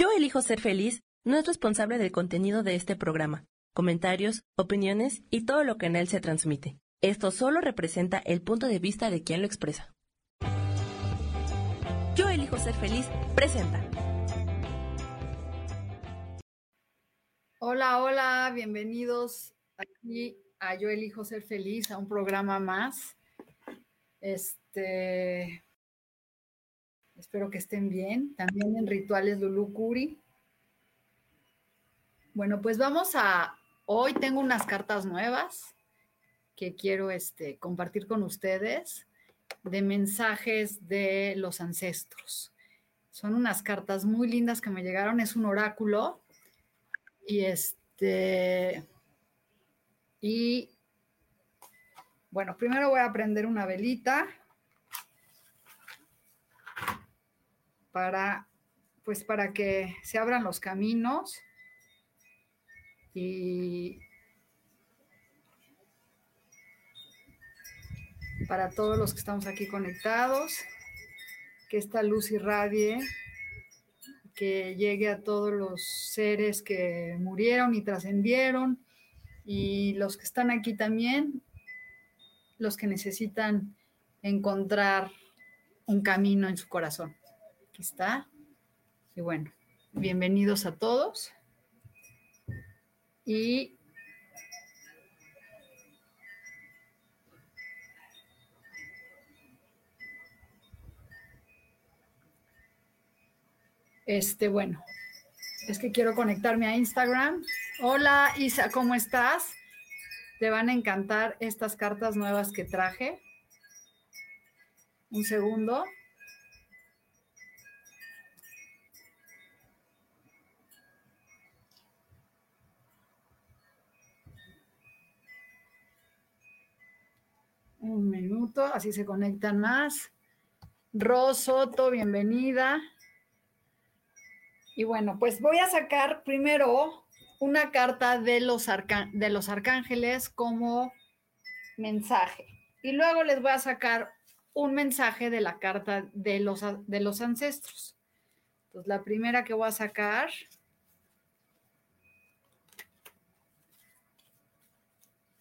Yo elijo ser feliz no es responsable del contenido de este programa, comentarios, opiniones y todo lo que en él se transmite. Esto solo representa el punto de vista de quien lo expresa. Yo elijo ser feliz presenta. Hola, hola, bienvenidos aquí a Yo elijo ser feliz, a un programa más. Este, espero que estén bien. También en Rituales Lulu Curi. Bueno, pues vamos a, hoy tengo unas cartas nuevas que quiero este, compartir con ustedes de mensajes de los ancestros. Son unas cartas muy lindas que me llegaron, es un oráculo y este, y bueno, primero voy a prender una velita para, pues para que se abran los caminos y para todos los que estamos aquí conectados, que esta luz irradie, que llegue a todos los seres que murieron y trascendieron y los que están aquí también, los que necesitan encontrar un camino en su corazón. Está. Y bueno, bienvenidos a todos. Y este, bueno, es que quiero conectarme a Instagram. Hola Isa, ¿cómo estás? Te van a encantar estas cartas nuevas que traje. Un segundo. Un minuto, así se conectan más. Rosoto, bienvenida. Y bueno, pues voy a sacar primero una carta de los, de los arcángeles como mensaje. Y luego les voy a sacar un mensaje de la carta de los, de los ancestros. Entonces, la primera que voy a sacar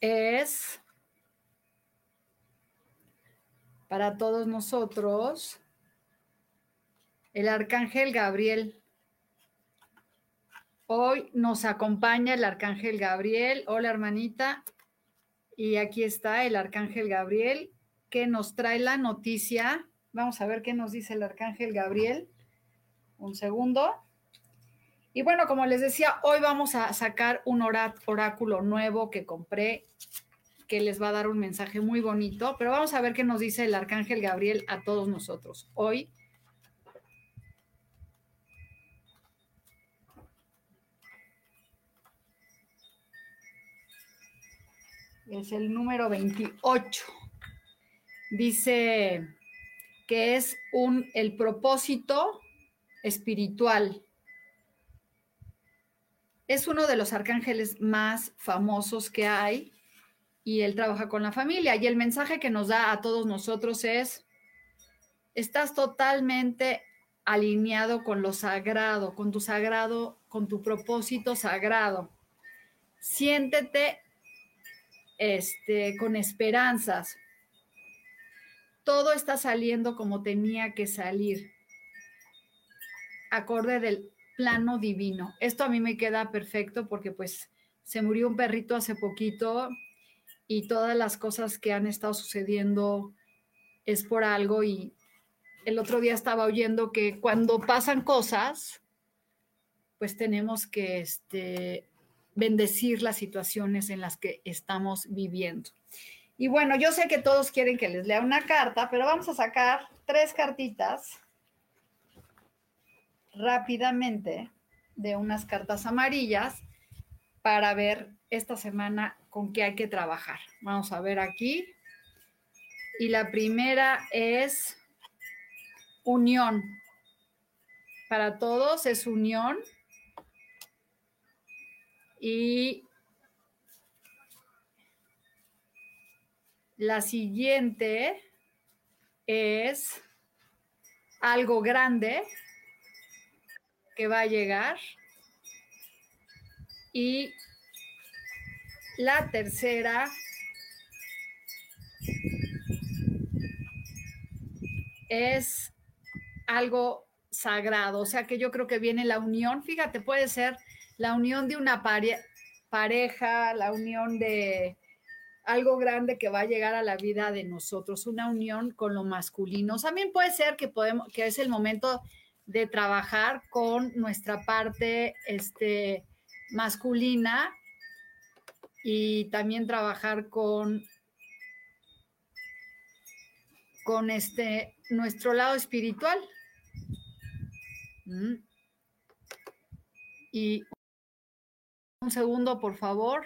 es para todos nosotros el arcángel Gabriel. Hoy nos acompaña el arcángel Gabriel. Hola hermanita. Y aquí está el arcángel Gabriel que nos trae la noticia. Vamos a ver qué nos dice el arcángel Gabriel. Un segundo. Y bueno, como les decía, hoy vamos a sacar un oráculo nuevo que compré que les va a dar un mensaje muy bonito, pero vamos a ver qué nos dice el arcángel Gabriel a todos nosotros hoy. Es el número 28. Dice que es un el propósito espiritual. Es uno de los arcángeles más famosos que hay y él trabaja con la familia. Y el mensaje que nos da a todos nosotros es, estás totalmente alineado con lo sagrado, con tu sagrado, con tu propósito sagrado. Siéntete este, con esperanzas. Todo está saliendo como tenía que salir, acorde del plano divino. Esto a mí me queda perfecto porque pues se murió un perrito hace poquito y todas las cosas que han estado sucediendo es por algo y el otro día estaba oyendo que cuando pasan cosas, pues tenemos que este, bendecir las situaciones en las que estamos viviendo. Y bueno, yo sé que todos quieren que les lea una carta, pero vamos a sacar tres cartitas rápidamente de unas cartas amarillas para ver esta semana con qué hay que trabajar. Vamos a ver aquí. Y la primera es unión. Para todos es unión. Y la siguiente es algo grande que va a llegar. Y la tercera es algo sagrado, o sea que yo creo que viene la unión, fíjate, puede ser la unión de una pareja, la unión de algo grande que va a llegar a la vida de nosotros, una unión con lo masculino. También puede ser que podemos, que es el momento de trabajar con nuestra parte este, masculina y también trabajar con con este nuestro lado espiritual. Mm. Y un segundo, por favor.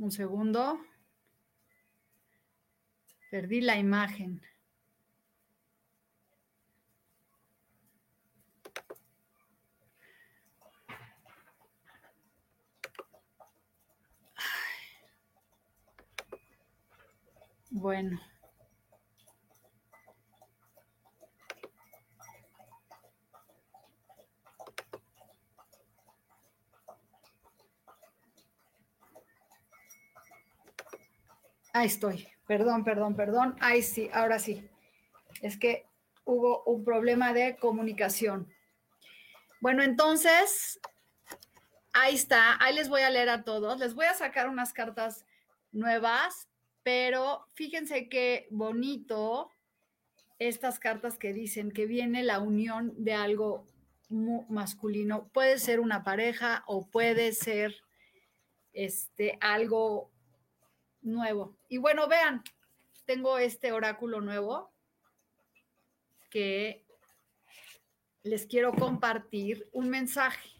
Un segundo. Perdí la imagen. Bueno. Ahí estoy. Perdón, perdón, perdón. Ahí sí, ahora sí. Es que hubo un problema de comunicación. Bueno, entonces, ahí está. Ahí les voy a leer a todos. Les voy a sacar unas cartas nuevas, pero fíjense qué bonito estas cartas que dicen que viene la unión de algo masculino. Puede ser una pareja o puede ser este algo nuevo. Y bueno, vean, tengo este oráculo nuevo que les quiero compartir un mensaje.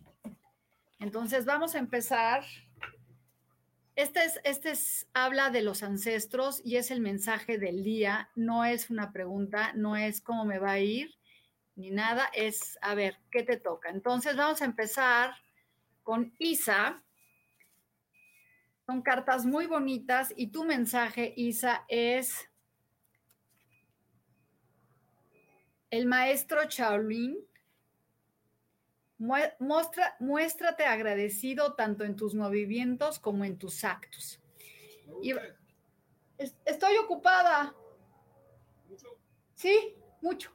Entonces vamos a empezar. Este es, este es, habla de los ancestros y es el mensaje del día. No es una pregunta, no es cómo me va a ir, ni nada. Es, a ver, ¿qué te toca? Entonces vamos a empezar con Isa, son cartas muy bonitas y tu mensaje, Isa, es el maestro Shaolin. Muestra, muéstrate agradecido tanto en tus movimientos como en tus actos. estoy ocupada. Sí, mucho.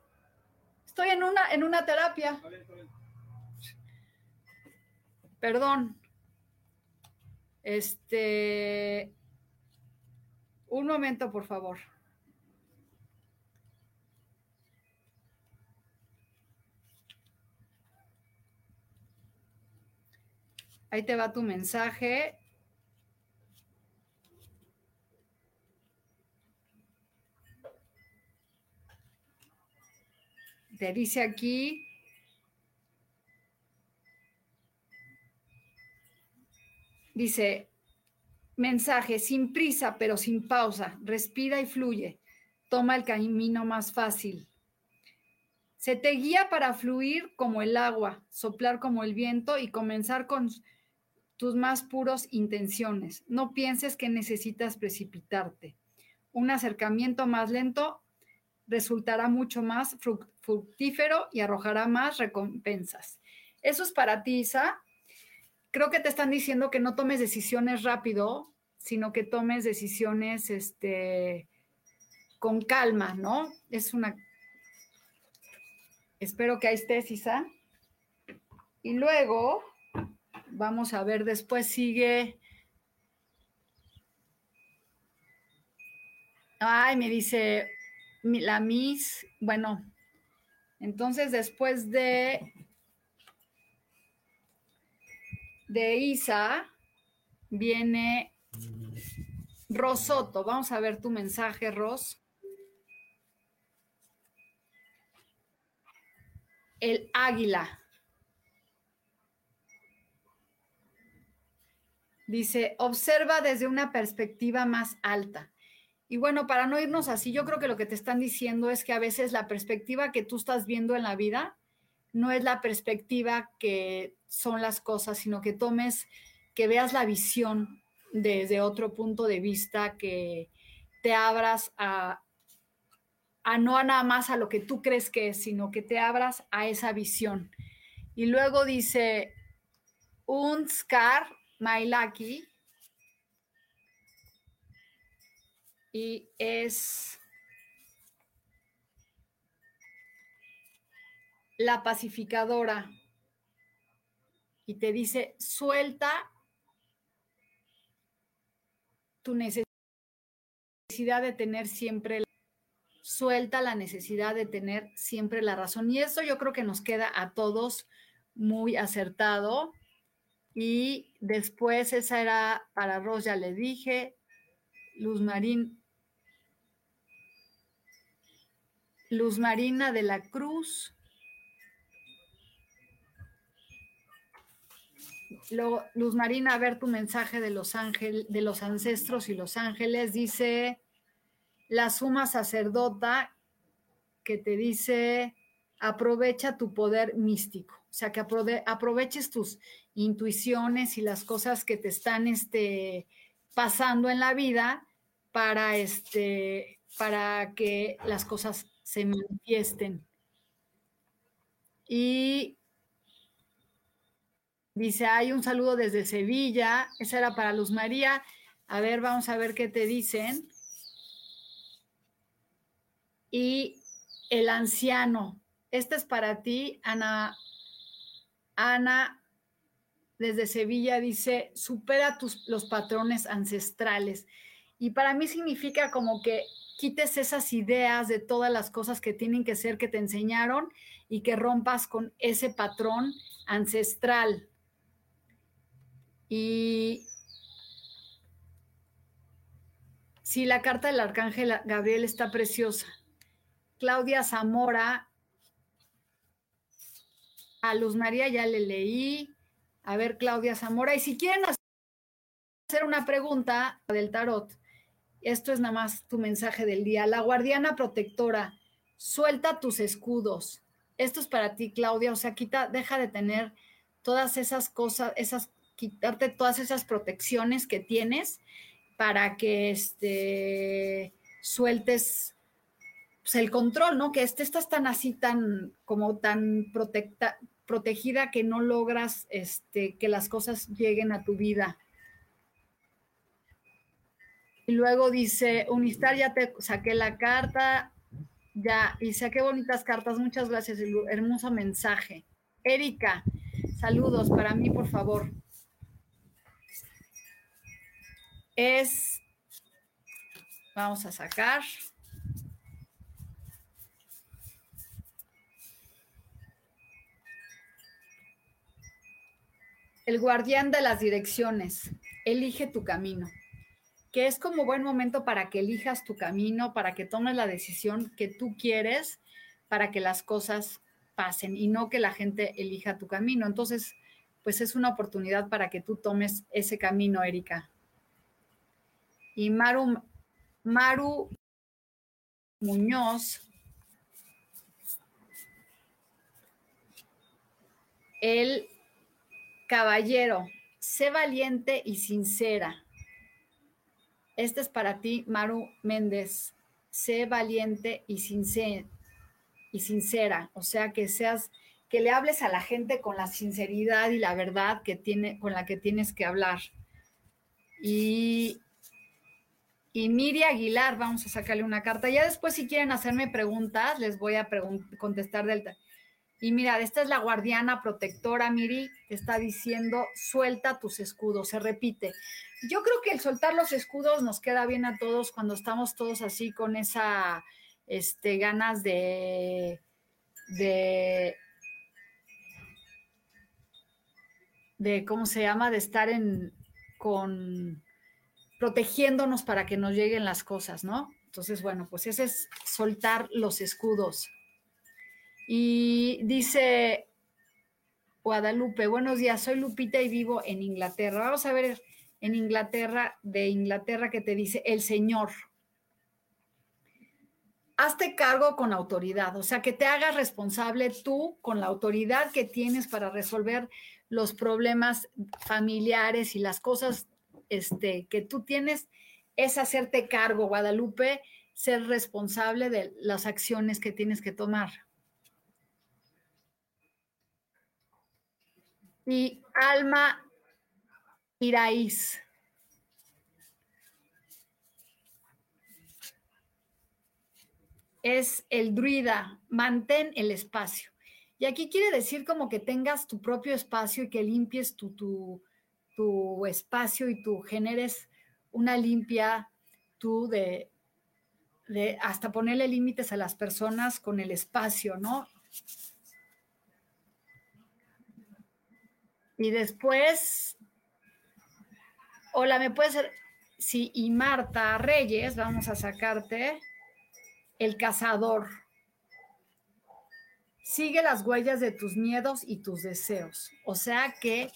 Estoy en una, en una terapia. Perdón. Este, un momento, por favor. Ahí te va tu mensaje. Te dice aquí, Dice, mensaje, sin prisa, pero sin pausa, respira y fluye, toma el camino más fácil. Se te guía para fluir como el agua, soplar como el viento y comenzar con tus más puros intenciones. No pienses que necesitas precipitarte. Un acercamiento más lento resultará mucho más fructífero y arrojará más recompensas. Eso es para ti, Isa creo que te están diciendo que no tomes decisiones rápido, sino que tomes decisiones este, con calma, ¿no? Es una... Espero que ahí estés, Isa. Y luego, vamos a ver, después sigue... Ay, me dice la Miss, bueno, entonces después de de Isa viene Rosoto. Vamos a ver tu mensaje, Ros. El águila. Dice, observa desde una perspectiva más alta. Y bueno, para no irnos así, yo creo que lo que te están diciendo es que a veces la perspectiva que tú estás viendo en la vida no es la perspectiva que son las cosas, sino que tomes, que veas la visión desde otro punto de vista, que te abras a, no a nada más a lo que tú crees que es, sino que te abras a esa visión. Y luego dice, un scar, my lucky, y es la pacificadora y te dice, suelta tu necesidad de tener siempre suelta la necesidad de tener siempre la razón. Y eso yo creo que nos queda a todos muy acertado. Y después esa era para Ros, ya le dije, Luz Marín Luz Marina de la Cruz. Luz Marina, a ver tu mensaje de los ángeles, de los ancestros y los ángeles. Dice la suma sacerdota que te dice aprovecha tu poder místico. O sea, que aproveches tus intuiciones y las cosas que te están este, pasando en la vida para, este, para que las cosas se manifiesten. Y dice, hay un saludo desde Sevilla, esa era para Luz María. A ver, vamos a ver qué te dicen. Y el anciano, este es para ti, Ana. Ana desde Sevilla dice, supera tus, los patrones ancestrales. Y para mí significa como que quites esas ideas de todas las cosas que tienen que ser que te enseñaron y que rompas con ese patrón ancestral. Y sí, la carta del arcángel Gabriel está preciosa. Claudia Zamora, a Luz María ya le leí. A ver, Claudia Zamora. Y si quieren hacer una pregunta del tarot, esto es nada más tu mensaje del día. La guardiana protectora, suelta tus escudos. Esto es para ti, Claudia. O sea, quita, deja de tener todas esas cosas, esas, quitarte todas esas protecciones que tienes para que este, sueltes pues, el control, ¿no? Que este, estás tan así, tan, como tan protecta, protegida que no logras este, que las cosas lleguen a tu vida. Y luego dice, Unistar, ya te saqué la carta, ya, y saqué bonitas cartas, muchas gracias, hermoso mensaje. Erika, saludos para mí, por favor. Es, vamos a sacar. El guardián de las direcciones, elige tu camino que es como buen momento para que elijas tu camino, para que tomes la decisión que tú quieres para que las cosas pasen y no que la gente elija tu camino. Entonces, pues es una oportunidad para que tú tomes ese camino, Erika. Y Maru, Maru Muñoz, el caballero, sé valiente y sincera este es para ti, Maru Méndez. Sé valiente y sincera, y sincera, o sea, que seas que le hables a la gente con la sinceridad y la verdad que tiene con la que tienes que hablar. Y y Miri Aguilar, vamos a sacarle una carta. Ya después, si quieren hacerme preguntas, les voy a contestar del. Y mira, esta es la guardiana protectora, Miri, te está diciendo, suelta tus escudos, se repite. Yo creo que el soltar los escudos nos queda bien a todos cuando estamos todos así con esa este, ganas de, de, de, ¿cómo se llama? De estar en, con, protegiéndonos para que nos lleguen las cosas, ¿no? Entonces, bueno, pues ese es soltar los escudos. Y dice Guadalupe, buenos días, soy Lupita y vivo en Inglaterra. Vamos a ver en Inglaterra, de Inglaterra, que te dice el Señor. hazte cargo con autoridad, o sea, que te hagas responsable tú con la autoridad que tienes para resolver los problemas familiares y las cosas este, que tú tienes, es hacerte cargo, Guadalupe, ser responsable de las acciones que tienes que tomar. Y Alma Iraíz. Es el druida, mantén el espacio. Y aquí quiere decir como que tengas tu propio espacio y que limpies tu, tu, tu espacio y tú generes una limpia tú de, hasta ponerle límites a las personas con el espacio, ¿no? Y después, hola, ¿me puede ser? Sí, y Marta Reyes, vamos a sacarte el cazador. Sigue las huellas de tus miedos y tus deseos. O sea que,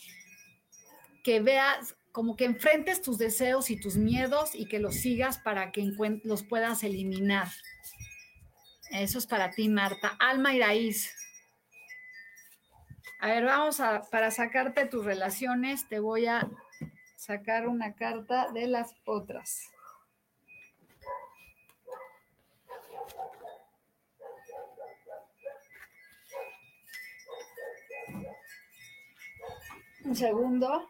que veas, como que enfrentes tus deseos y tus miedos y que los sigas para que los puedas eliminar. Eso es para ti, Marta. Alma y raíz. A ver, vamos a, para sacarte tus relaciones, te voy a sacar una carta de las otras. Un segundo.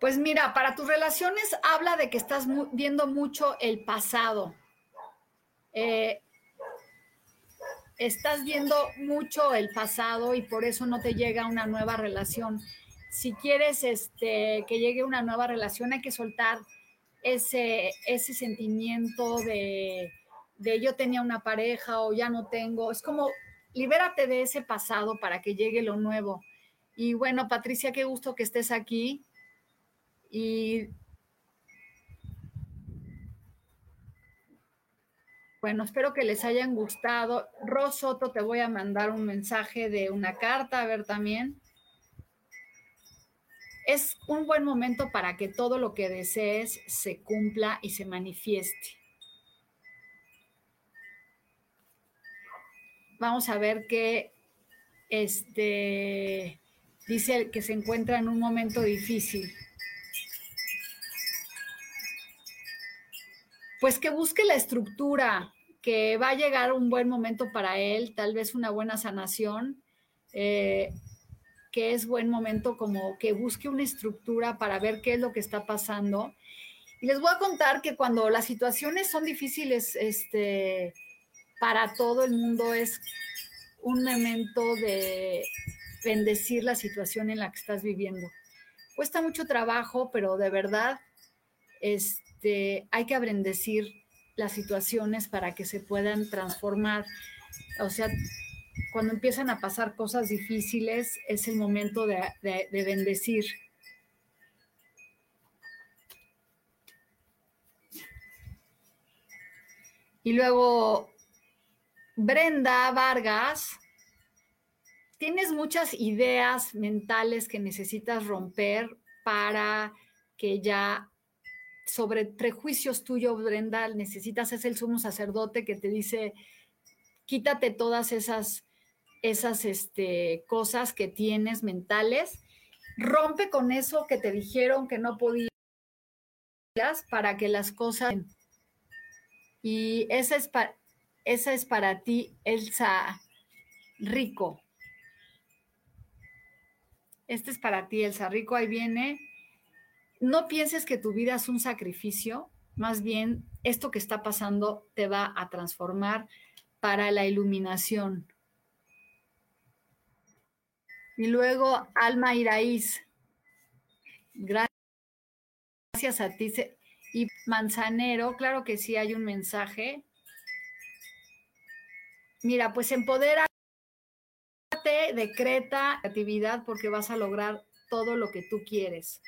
Pues mira, para tus relaciones habla de que estás viendo mucho el pasado. Eh, estás viendo mucho el pasado y por eso no te llega una nueva relación. Si quieres este, que llegue una nueva relación, hay que soltar ese, sentimiento de, de yo tenía una pareja o ya no tengo. Es como libérate de ese pasado para que llegue lo nuevo. Y bueno, Patricia, qué gusto que estés aquí. Y bueno, espero que les hayan gustado. Rosoto, te voy a mandar un mensaje de una carta, a ver también. Es un buen momento para que todo lo que desees se cumpla y se manifieste. Vamos a ver que este dice que se encuentra en un momento difícil. Pues que busque la estructura, que va a llegar un buen momento para él, tal vez una buena sanación, eh, que es buen momento como que busque una estructura para ver qué es lo que está pasando. Y les voy a contar que cuando las situaciones son difíciles, este, para todo el mundo es un momento de bendecir la situación en la que estás viviendo. Cuesta mucho trabajo, pero de verdad, es, este, hay que bendecir las situaciones para que se puedan transformar. O sea, cuando empiezan a pasar cosas difíciles, es el momento de, de bendecir. Y luego, Brenda Vargas, tienes muchas ideas mentales que necesitas romper para que ya sobre prejuicios tuyos, Brenda, necesitas, es el sumo sacerdote que te dice, quítate todas esas, esas este, cosas que tienes mentales, rompe con eso que te dijeron que no podías para que las cosas... Y esa es, esa es para ti, Elsa Rico. Este es para ti, Elsa Rico. Ahí viene no pienses que tu vida es un sacrificio, más bien esto que está pasando te va a transformar para la iluminación. Y luego, Alma Iraíz, gracias a ti. Y Manzanero, claro que sí hay un mensaje. Mira, pues empodérate, decreta actividad porque vas a lograr todo lo que tú quieres.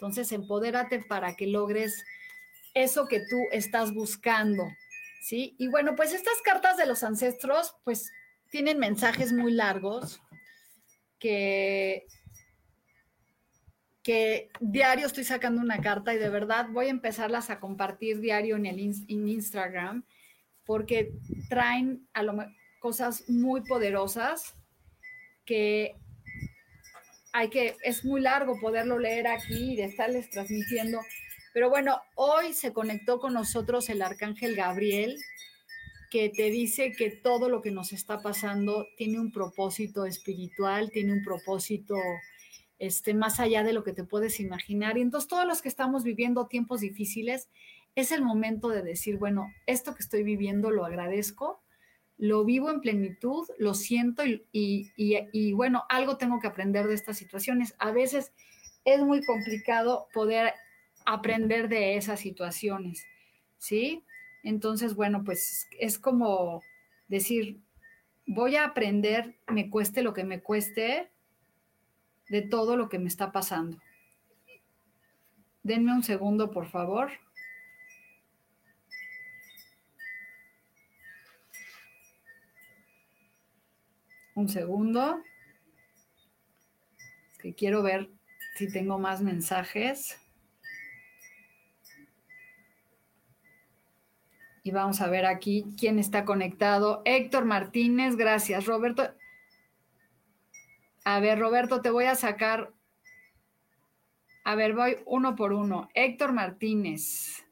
Entonces, empodérate para que logres eso que tú estás buscando, ¿sí? Y bueno, pues estas cartas de los ancestros, pues tienen mensajes muy largos que, que diario estoy sacando una carta y de verdad voy a empezarlas a compartir diario en el en Instagram porque traen a lo, cosas muy poderosas que hay que, es muy largo poderlo leer aquí y de estarles transmitiendo. Pero bueno, hoy se conectó con nosotros el arcángel Gabriel, que te dice que todo lo que nos está pasando tiene un propósito espiritual, tiene un propósito este, más allá de lo que te puedes imaginar. Y entonces todos los que estamos viviendo tiempos difíciles, es el momento de decir, bueno, esto que estoy viviendo lo agradezco, lo vivo en plenitud, lo siento y, bueno, algo tengo que aprender de estas situaciones. A veces es muy complicado poder aprender de esas situaciones, ¿sí? Entonces, bueno, pues es como decir, voy a aprender, me cueste lo que me cueste, de todo lo que me está pasando. Denme un segundo, por favor. Un segundo. que quiero ver si tengo más mensajes. Y vamos a ver aquí quién está conectado. Héctor Martínez, gracias. Roberto. A ver, Roberto, te voy a sacar. A ver, voy uno por uno. Héctor Martínez.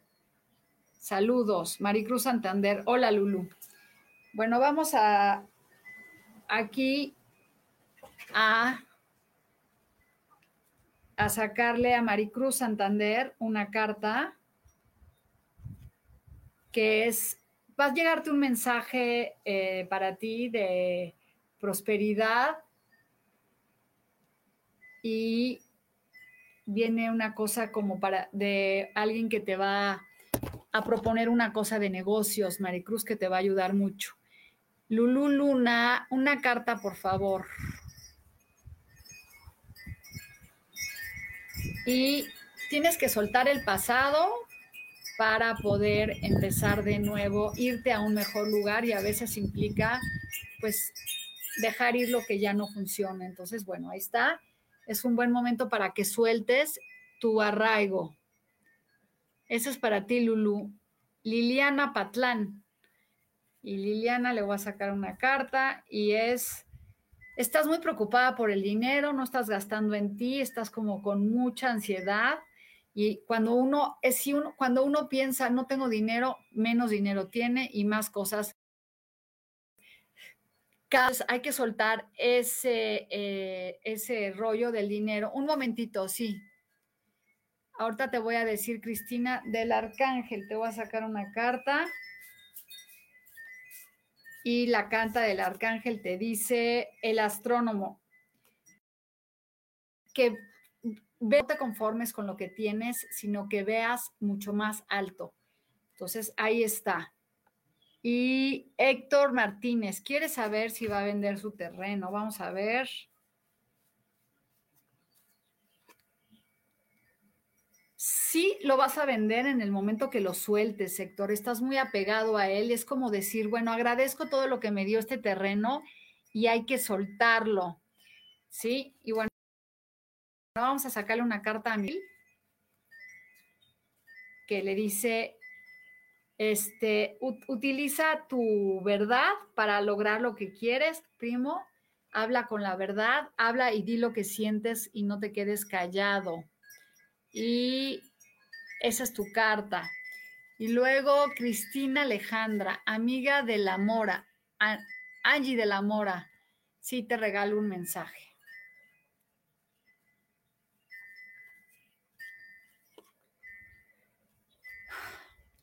Saludos. Maricruz Santander. Hola, Lulu. Bueno, vamos a aquí a, a sacarle a Maricruz Santander una carta que es, va a llegarte un mensaje eh, para ti de prosperidad y viene una cosa como para de alguien que te va a proponer una cosa de negocios, Maricruz, que te va a ayudar mucho. Lulu Luna, una carta, por favor. Y tienes que soltar el pasado para poder empezar de nuevo, irte a un mejor lugar y a veces implica pues dejar ir lo que ya no funciona. Entonces, bueno, ahí está. Es un buen momento para que sueltes tu arraigo. Eso es para ti, Lulu. Liliana Patlán. Y Liliana le voy a sacar una carta y es, estás muy preocupada por el dinero, no estás gastando en ti, estás como con mucha ansiedad. Y cuando uno, es si uno, cuando uno piensa no tengo dinero, menos dinero tiene y más cosas. Hay que soltar ese, eh, ese rollo del dinero. Un momentito, sí. Ahorita te voy a decir, Cristina, del arcángel, te voy a sacar una carta y la canta del arcángel te dice el astrónomo que no te conformes con lo que tienes, sino que veas mucho más alto. Entonces, ahí está. Y Héctor Martínez quiere saber si va a vender su terreno. Vamos a ver. Sí lo vas a vender en el momento que lo sueltes, Héctor. Estás muy apegado a él. Es como decir, bueno, agradezco todo lo que me dio este terreno y hay que soltarlo. ¿Sí? Y bueno, vamos a sacarle una carta a Mil que le dice, este, utiliza tu verdad para lograr lo que quieres, primo. Habla con la verdad, habla y di lo que sientes y no te quedes callado. Y esa es tu carta. Y luego Cristina Alejandra, amiga de la Mora, Angie de la Mora, sí te regalo un mensaje.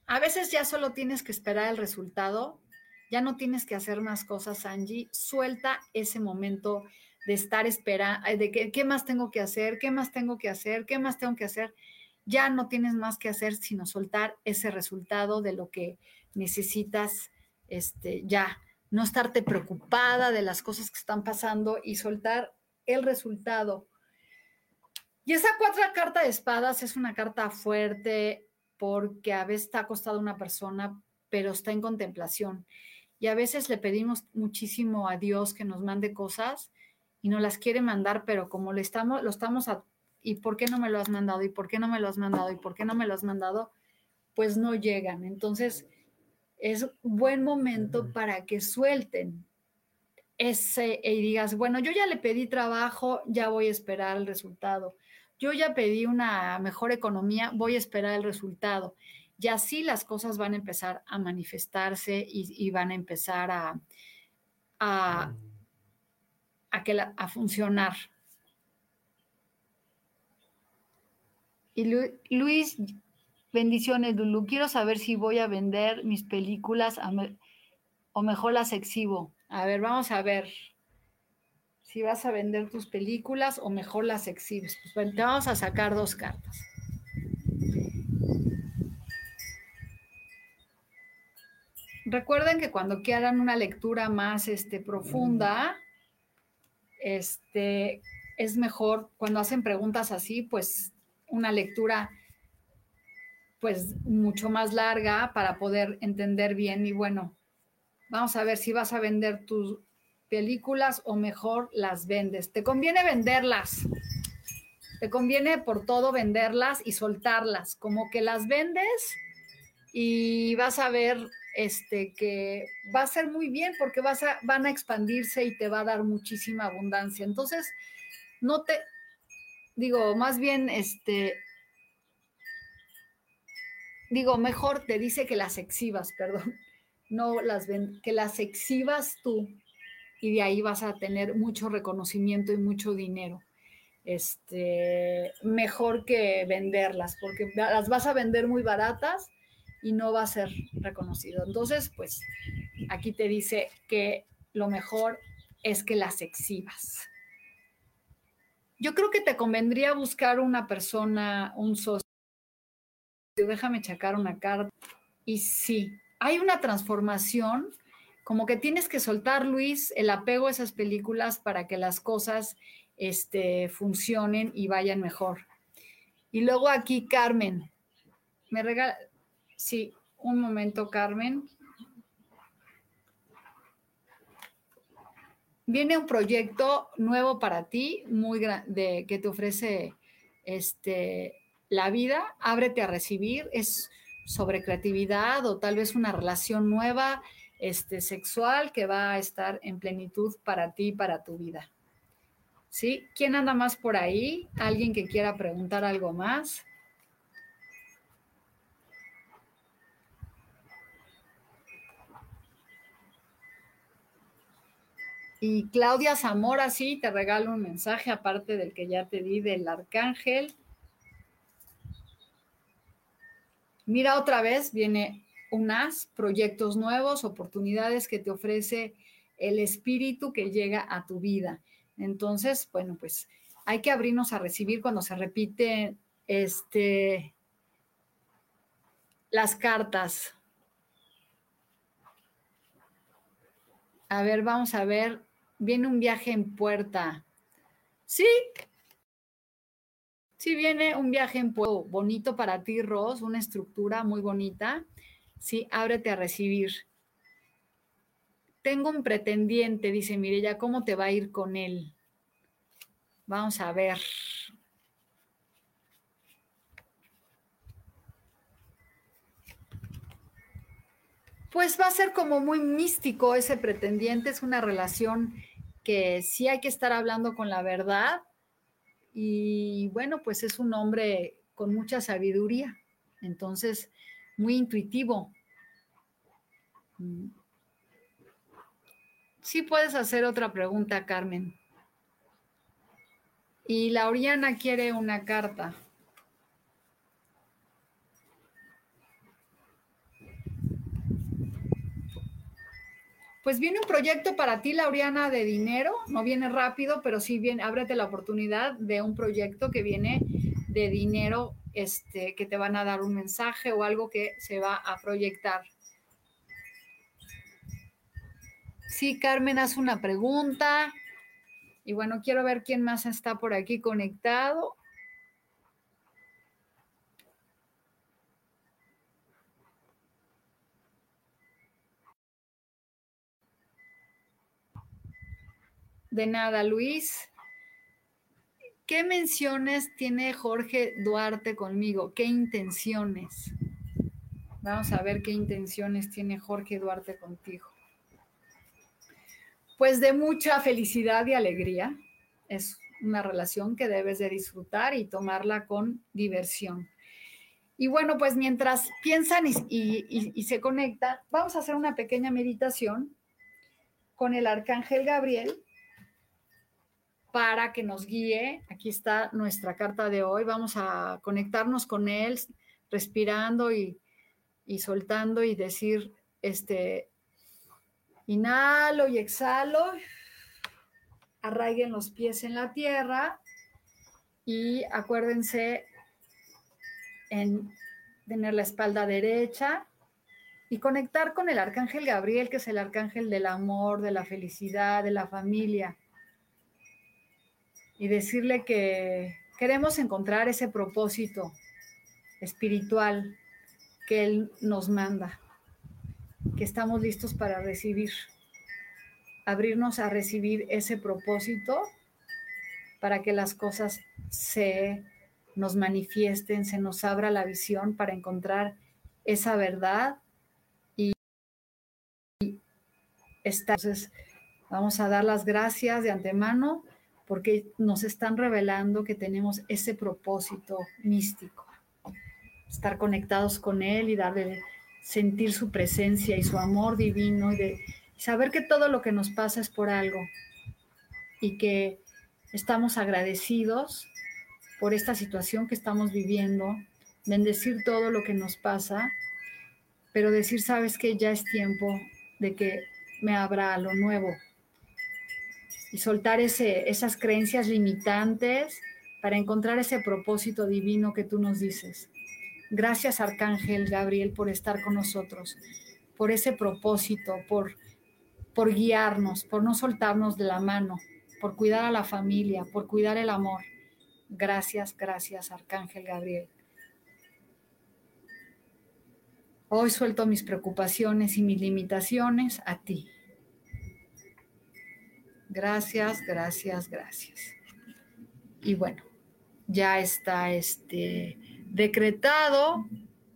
A veces ya solo tienes que esperar el resultado, ya no tienes que hacer más cosas, Angie. Suelta ese momento de estar esperando, de que, qué más tengo que hacer, qué más tengo que hacer, qué más tengo que hacer ya no tienes más que hacer sino soltar ese resultado de lo que necesitas, este, ya, no estarte preocupada de las cosas que están pasando y soltar el resultado. Y esa cuatro carta de espadas es una carta fuerte porque a veces está acostada una persona, pero está en contemplación. y a veces le pedimos muchísimo a Dios que nos mande cosas y no las quiere mandar, pero como le estamos, lo estamos ¿y por qué no me lo has mandado? ¿Y por qué no me lo has mandado? ¿Y por qué no me lo has mandado? Pues no llegan. Entonces, es buen momento para que suelten ese y digas, bueno, yo ya le pedí trabajo, ya voy a esperar el resultado. Yo ya pedí una mejor economía, voy a esperar el resultado. Y así las cosas van a empezar a manifestarse y, van a empezar a, a, que a funcionar. Y Luis, bendiciones, Lulu. Quiero saber si voy a vender mis películas o mejor las exhibo. A ver, vamos a ver si vas a vender tus películas o mejor las exhibes. Pues te vamos a sacar dos cartas. Recuerden que cuando quieran una lectura más este, profunda, este, es mejor cuando hacen preguntas así, pues una lectura pues mucho más larga para poder entender bien y bueno, vamos a ver si vas a vender tus películas o mejor las vendes. Te conviene venderlas. Te conviene por todo venderlas y soltarlas, como que las vendes y vas a ver este, que va a ser muy bien porque vas a, van a expandirse y te va a dar muchísima abundancia. Entonces, no te, digo, más bien, este, digo, mejor te dice que las exhibas, perdón, no las ven, que las exhibas tú y de ahí vas a tener mucho reconocimiento y mucho dinero. Este, mejor que venderlas, porque las vas a vender muy baratas y no va a ser reconocido. Entonces, pues aquí te dice que lo mejor es que las exhibas. Yo creo que te convendría buscar una persona, un socio. Déjame checar una carta. Y sí, hay una transformación, como que tienes que soltar, Luis, el apego a esas películas para que las cosas este, funcionen y vayan mejor. Y luego aquí, Carmen, me regala, Sí, un momento, Carmen. Viene un proyecto nuevo para ti, muy grande, que te ofrece este, la vida. Ábrete a recibir. Es sobre creatividad o tal vez una relación nueva, este, sexual, que va a estar en plenitud para ti y para tu vida. ¿Sí? ¿Quién anda más por ahí? ¿Alguien que quiera preguntar algo más? Y Claudia Zamora, sí, te regalo un mensaje aparte del que ya te di del arcángel. Mira otra vez, viene un as, proyectos nuevos, oportunidades que te ofrece el espíritu que llega a tu vida. Entonces, bueno, pues hay que abrirnos a recibir cuando se repiten este, las cartas. A ver, vamos a ver viene un viaje en puerta. Sí, sí viene un viaje en puerta bonito para ti, Ros, una estructura muy bonita. Sí, ábrete a recibir. Tengo un pretendiente, dice Mirella, ¿cómo te va a ir con él? Vamos a ver. Pues va a ser como muy místico ese pretendiente, es una relación que sí hay que estar hablando con la verdad y bueno, pues es un hombre con mucha sabiduría, entonces muy intuitivo. Sí puedes hacer otra pregunta, Carmen. Y Lauriana quiere una carta. Pues viene un proyecto para ti, Lauriana, de dinero. No viene rápido, pero sí viene, ábrete la oportunidad de un proyecto que viene de dinero, este, que te van a dar un mensaje o algo que se va a proyectar. Sí, Carmen hace una pregunta. Y bueno, quiero ver quién más está por aquí conectado. De nada, Luis. ¿Qué menciones tiene Jorge Duarte conmigo? ¿Qué intenciones? Vamos a ver qué intenciones tiene Jorge Duarte contigo. Pues de mucha felicidad y alegría. Es una relación que debes de disfrutar y tomarla con diversión. Y bueno, pues mientras piensan y, se conectan, vamos a hacer una pequeña meditación con el arcángel Gabriel para que nos guíe. Aquí está nuestra carta de hoy. Vamos a conectarnos con él, respirando y, y soltando y decir, este, inhalo y exhalo, arraiguen los pies en la tierra y acuérdense en tener la espalda derecha y conectar con el arcángel Gabriel, que es el arcángel del amor, de la felicidad, de la familia. Y decirle que queremos encontrar ese propósito espiritual que Él nos manda, que estamos listos para recibir, abrirnos a recibir ese propósito para que las cosas se nos manifiesten, se nos abra la visión para encontrar esa verdad y entonces vamos a dar las gracias de antemano porque nos están revelando que tenemos ese propósito místico, estar conectados con Él y darle, sentir su presencia y su amor divino y de saber que todo lo que nos pasa es por algo y que estamos agradecidos por esta situación que estamos viviendo, bendecir todo lo que nos pasa, pero decir, sabes que ya es tiempo de que me abra lo nuevo y soltar ese, esas creencias limitantes para encontrar ese propósito divino que tú nos dices. Gracias, Arcángel Gabriel, por estar con nosotros, por ese propósito, por, por guiarnos, por no soltarnos de la mano, por cuidar a la familia, por cuidar el amor. Gracias, gracias, Arcángel Gabriel. Hoy suelto mis preocupaciones y mis limitaciones a ti. Gracias, gracias, gracias. Y bueno, ya está este decretado.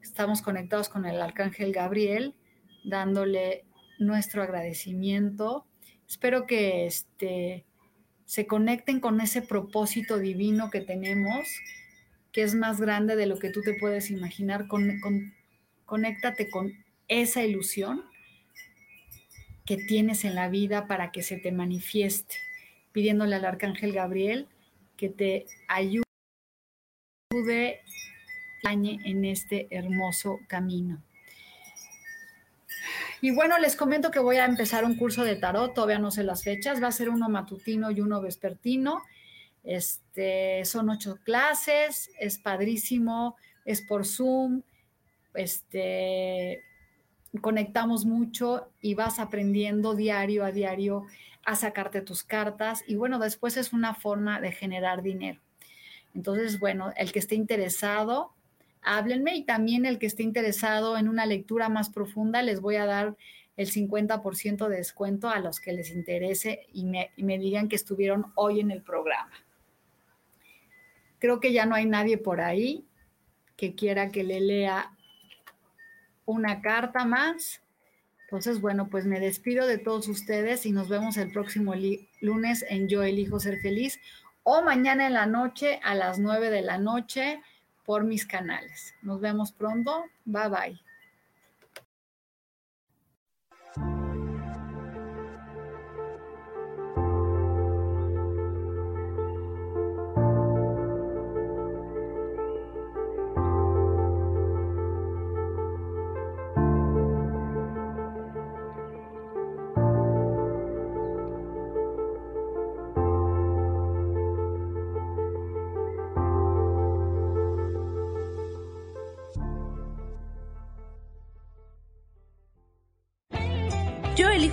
Estamos conectados con el Arcángel Gabriel, dándole nuestro agradecimiento. Espero que este se conecten con ese propósito divino que tenemos, que es más grande de lo que tú te puedes imaginar. Con, conéctate con esa ilusión que tienes en la vida para que se te manifieste, pidiéndole al arcángel Gabriel que te ayude en este hermoso camino. Y bueno, les comento que voy a empezar un curso de tarot, todavía no sé las fechas, va a ser uno matutino y uno vespertino. Este, son ocho clases, es padrísimo, es por Zoom, este, conectamos mucho y vas aprendiendo diario a diario a sacarte tus cartas y bueno, después es una forma de generar dinero. Entonces, bueno, el que esté interesado, háblenme y también el que esté interesado en una lectura más profunda, les voy a dar el 50% de descuento a los que les interese y me, y me, digan que estuvieron hoy en el programa. Creo que ya no hay nadie por ahí que quiera que le lea una carta más. Entonces, bueno, pues me despido de todos ustedes y nos vemos el próximo lunes en Yo Elijo Ser Feliz o mañana en la noche a las 9 de la noche por mis canales. Nos vemos pronto. Bye bye.